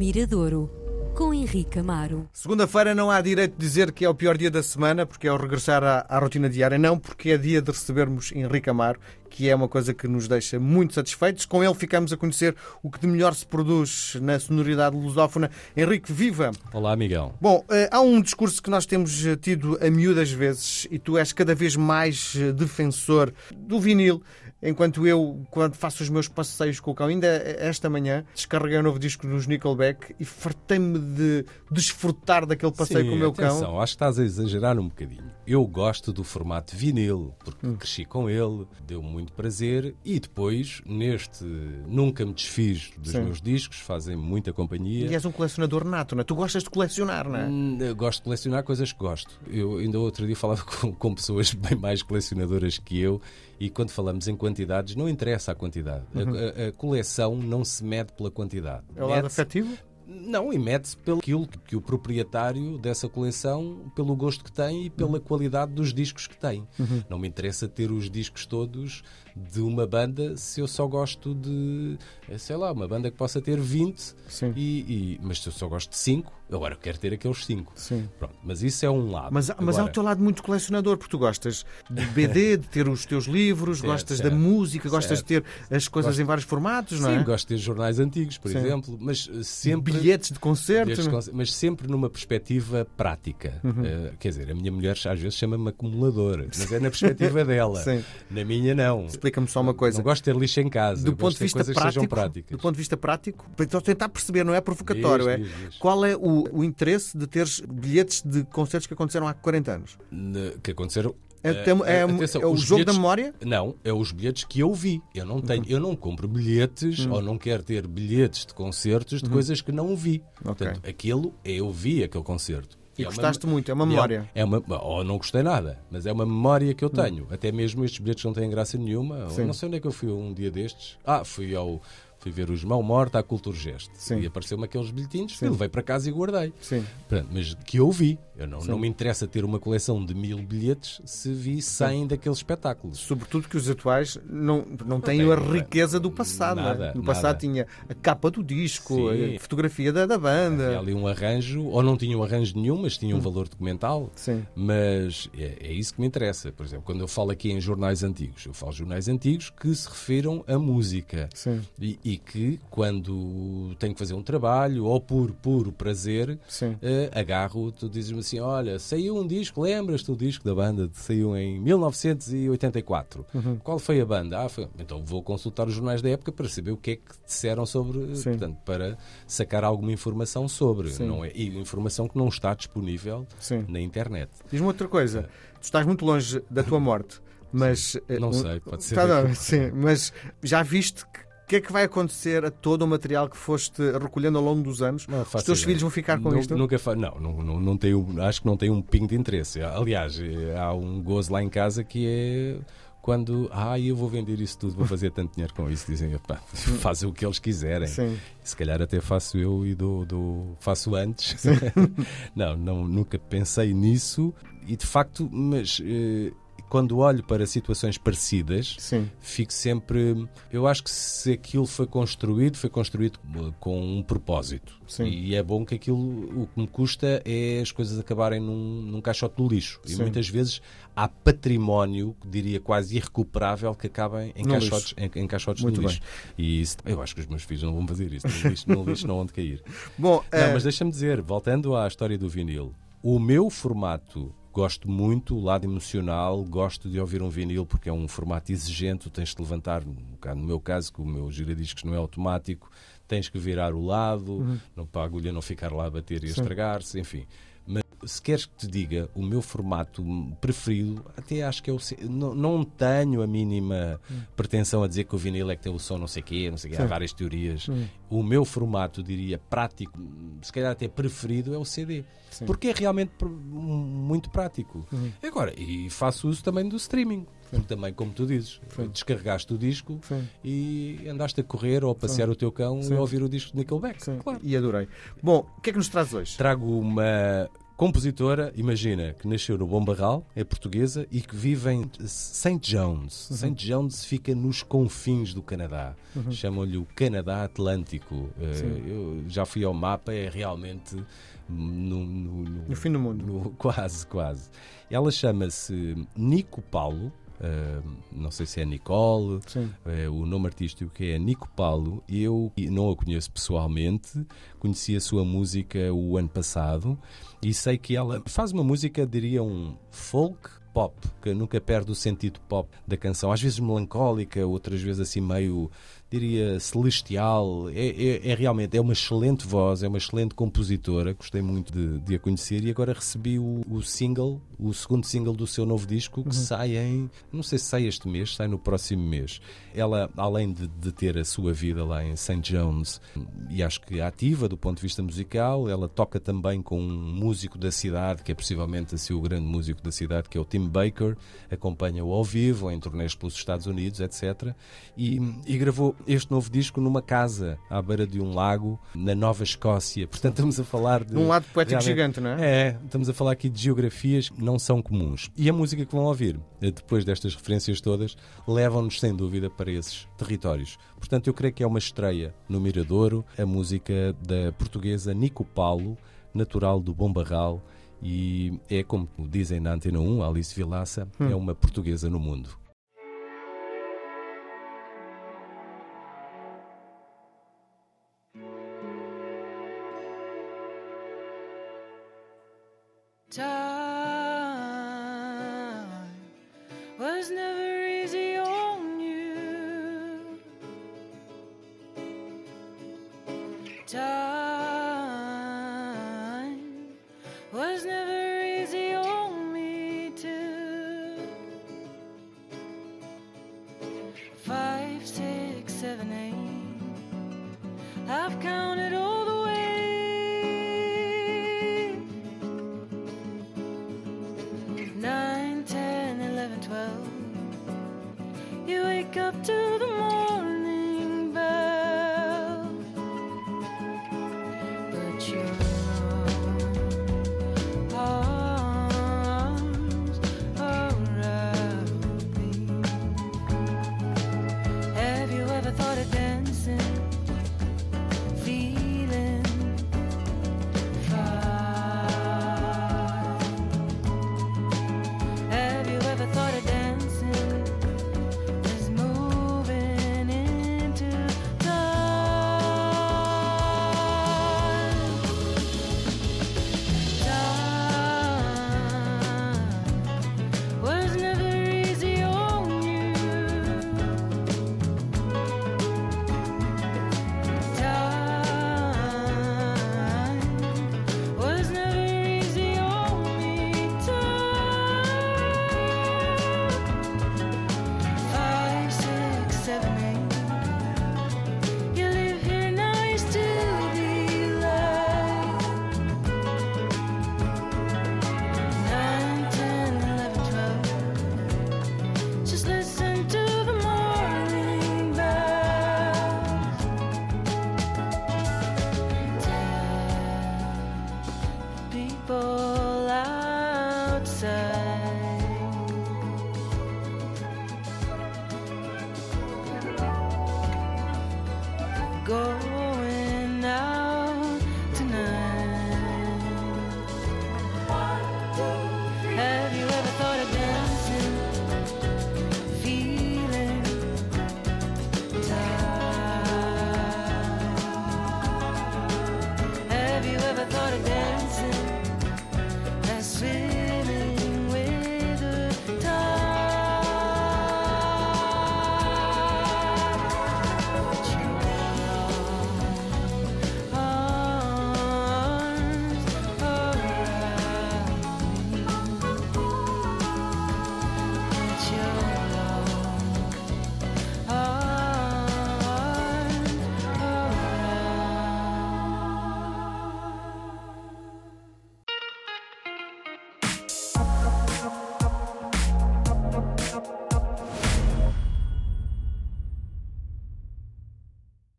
Miradouro, com Henrique Amaro. Segunda-feira não há direito de dizer que é o pior dia da semana, porque é o regressar à, à rotina diária, não, porque é dia de recebermos Henrique Amaro, que é uma coisa que nos deixa muito satisfeitos. Com ele ficamos a conhecer o que de melhor se produz na sonoridade lusófona. Henrique, viva! Olá, Miguel. Bom, eh, há um discurso que nós temos eh, tido a miúdas vezes e tu és cada vez mais eh, defensor do vinil. Enquanto eu, quando faço os meus passeios com o cão, ainda esta manhã, descarreguei um novo disco nos Nickelback e fartei-me de desfrutar daquele passeio Sim, com o meu atenção, cão. acho que estás a exagerar um bocadinho. Eu gosto do formato vinil, porque Hum. cresci com ele, deu muito prazer e depois, neste nunca me desfiz dos Sim. meus discos, fazem muita companhia. E és um colecionador nato, não é? Tu gostas de colecionar, não é? Hum, gosto de colecionar coisas que gosto. Eu ainda outro dia falava com, com pessoas bem mais colecionadoras que eu e quando falamos em quantidades, não interessa a quantidade. A- A, a coleção não se mede pela quantidade. Uhum. É o lado afetivo? Não, e mede-se pelo aquilo que o proprietário dessa coleção, pelo gosto que tem e pela qualidade dos discos que tem. Não me interessa ter os discos todos de uma banda se eu só gosto de, eh, sei lá, uma banda que possa ter 20, Sim. e, e- mas se eu só gosto de 5, agora eu quero ter aqueles 5. Sim. Pronto, mas isso é um lado. Mas, mas há o Agora, teu lado muito colecionador, porque tu gostas de BD, de ter os teus livros, Certo, gostas certo. da música, gostas de ter as coisas Gosto- em vários formatos, não Sim, é? gosto de ter jornais antigos, por Sim. exemplo, mas eh, sempre. Bilhetes de concertos. Bilhetes de mas sempre numa perspectiva prática. Uhum. Eh, quer dizer, a minha mulher às vezes chama-me acumuladora, mas é na perspectiva dela. Sim. Na minha, não. Explica-me só uma coisa. Não gosto de ter lixo em casa. do ponto de vista prático, práticas. do ponto de vista prático, para tentar perceber, não é provocatório, Diz, é diz, diz. qual é o, o interesse de teres bilhetes de concertos que aconteceram há 40 anos? Que aconteceram. É, eh, é- atenção, é o jogo da bilhetes- memória? Não, é os bilhetes que eu vi. Eu não tenho, eu não compro bilhetes ou não quero ter bilhetes de concertos de coisas que não vi. Ok. Portanto, aquilo eu vi aquele concerto. E É uma- gostaste muito, é uma memória. É uma, ou não gostei nada, mas é uma memória que eu tenho. Até mesmo estes bilhetes não têm graça nenhuma. Não sei onde é que eu fui um dia destes. Ah, fui ao. Fui ver os Mão Morta à Culturgest. Sim. E apareceu-me aqueles bilhetinhos, eu levei para casa e guardei. Sim. Pronto, mas que eu vi. Eu não, não me interessa ter uma coleção de mil bilhetes se vi 100 daqueles espetáculos. Sobretudo que os atuais não, não têm têm, a não é? riqueza do passado. não é? Nada, No passado nada. tinha a capa do disco, Sim. a fotografia da, da Havia banda. ali um arranjo, ou não tinha um arranjo nenhum, mas tinha um valor documental. Sim. Mas é, é isso que me interessa. Por exemplo, quando eu falo aqui em jornais antigos, eu falo jornais antigos que se refiram à música. Sim. E, e que quando tenho que fazer um trabalho ou por puro prazer, eh, agarro, tu dizes-me assim: olha, saiu um disco, lembras-te do disco da banda? Saiu em 1984. Uhum. Qual foi a banda? Ah, foi... Então vou consultar os jornais da época para saber o que é que disseram sobre, Sim. portanto, para sacar alguma informação sobre. Sim. Não é, e informação que não está disponível Sim. na internet. Diz-me outra coisa. Tu estás muito longe da tua morte, mas. eh, Não sei, pode ser Tá, não, sim, mas já viste que. O que é que vai acontecer a todo o material que foste recolhendo ao longo dos anos? Não Os teus filhos vão ficar com isto? Nunca fa... Não, não, não, não tenho, acho que não tem um pingo de interesse. Aliás, eh, há um gozo lá em casa que é quando, ah, eu vou vender isso tudo, vou fazer tanto dinheiro com isso. Dizem, "Epá, fazem o que eles quiserem. Sim. Se calhar até faço eu e do, do... faço antes. não, não, nunca pensei nisso e de facto, mas eh, quando olho para situações parecidas, Sim. fico sempre. Eu acho que se aquilo foi construído, foi construído eh, com um propósito. Sim. E é bom que aquilo. O que me custa é as coisas acabarem num, num caixote do lixo. E Sim. muitas vezes há património, diria quase irrecuperável, que acabem em No caixotes, em, em caixotes Muito de lixo. E isso, eu acho que os meus filhos não vão fazer isso. No lixo, no lixo não vão de cair. Bom, Não, eh, mas deixa-me dizer, voltando à história do vinil, o meu formato. Gosto muito, o lado emocional, gosto de ouvir um vinil porque é um formato exigente, tens de levantar, no meu caso, que o meu giradiscos não é automático, tens que virar o lado, Uhum. não, para a agulha não ficar lá a bater e a estragar-se, enfim. Se queres que te diga o meu formato preferido, até acho que é o. Não, não tenho a mínima Hum. pretensão a dizer que o vinil é que tem o som não sei quê, não sei quê, há Sim. várias teorias. Hum. O meu formato, diria, prático, se calhar até preferido, é o CD. Sim. Porque é realmente muito prático. Uhum. Agora, e faço uso também do streaming. Porque também, como tu dizes, Sim. descarregaste o disco Sim. e andaste a correr ou a passear o teu cão Sim. e a ouvir o disco de Nickelback. Sim. Claro. E adorei. Bom, o que é que nos traz hoje? Trago uma compositora, imagina, que nasceu no Bom Barral, é portuguesa e que vive em St. John's. Uhum. St. John's fica nos confins do Canadá. Uhum. Chamam-lhe o Canadá Atlântico. Uh, eu já fui ao mapa, é realmente no, no, no, no fim do mundo. Quase, quase. Ela chama-se Nico Paulo. Uh, não sei se é Nicole, uh, o nome artístico que é Nico Paulo. Eu não a conheço pessoalmente, conheci a sua música o ano passado e sei que ela faz uma música, diria um folk pop, que nunca perde o sentido pop da canção. Às vezes melancólica, outras vezes assim meio diria, celestial. É, é, é, realmente é uma excelente voz, é uma excelente compositora. Gostei muito de, de a conhecer e agora recebi o, o, single, o segundo single do seu novo disco, que uhum. sai em. Não sei se sai este mês, sai no próximo mês. Ela, além de, de ter a sua vida lá em St. John's, e acho que ativa do ponto de vista musical, ela toca também com um músico da cidade, que é possivelmente assim, o grande músico da cidade, que é o Tim Baker, acompanha-o ao vivo, em turnês pelos Estados Unidos, etc. E, e gravou este novo disco numa casa à beira de um lago na Nova Escócia. Portanto, estamos a falar de. Num lado poético gigante, não é? É, estamos a falar aqui de geografias que não são comuns. E a música que vão ouvir, depois destas referências todas, levam-nos sem dúvida para esses territórios. Portanto, eu creio que é uma estreia no Miradouro, a música da portuguesa Nico Paulo, natural do Bom Barral. E é como dizem na Antena 1, Alice Vilaça, hum. é uma portuguesa no mundo. I've counted people outside.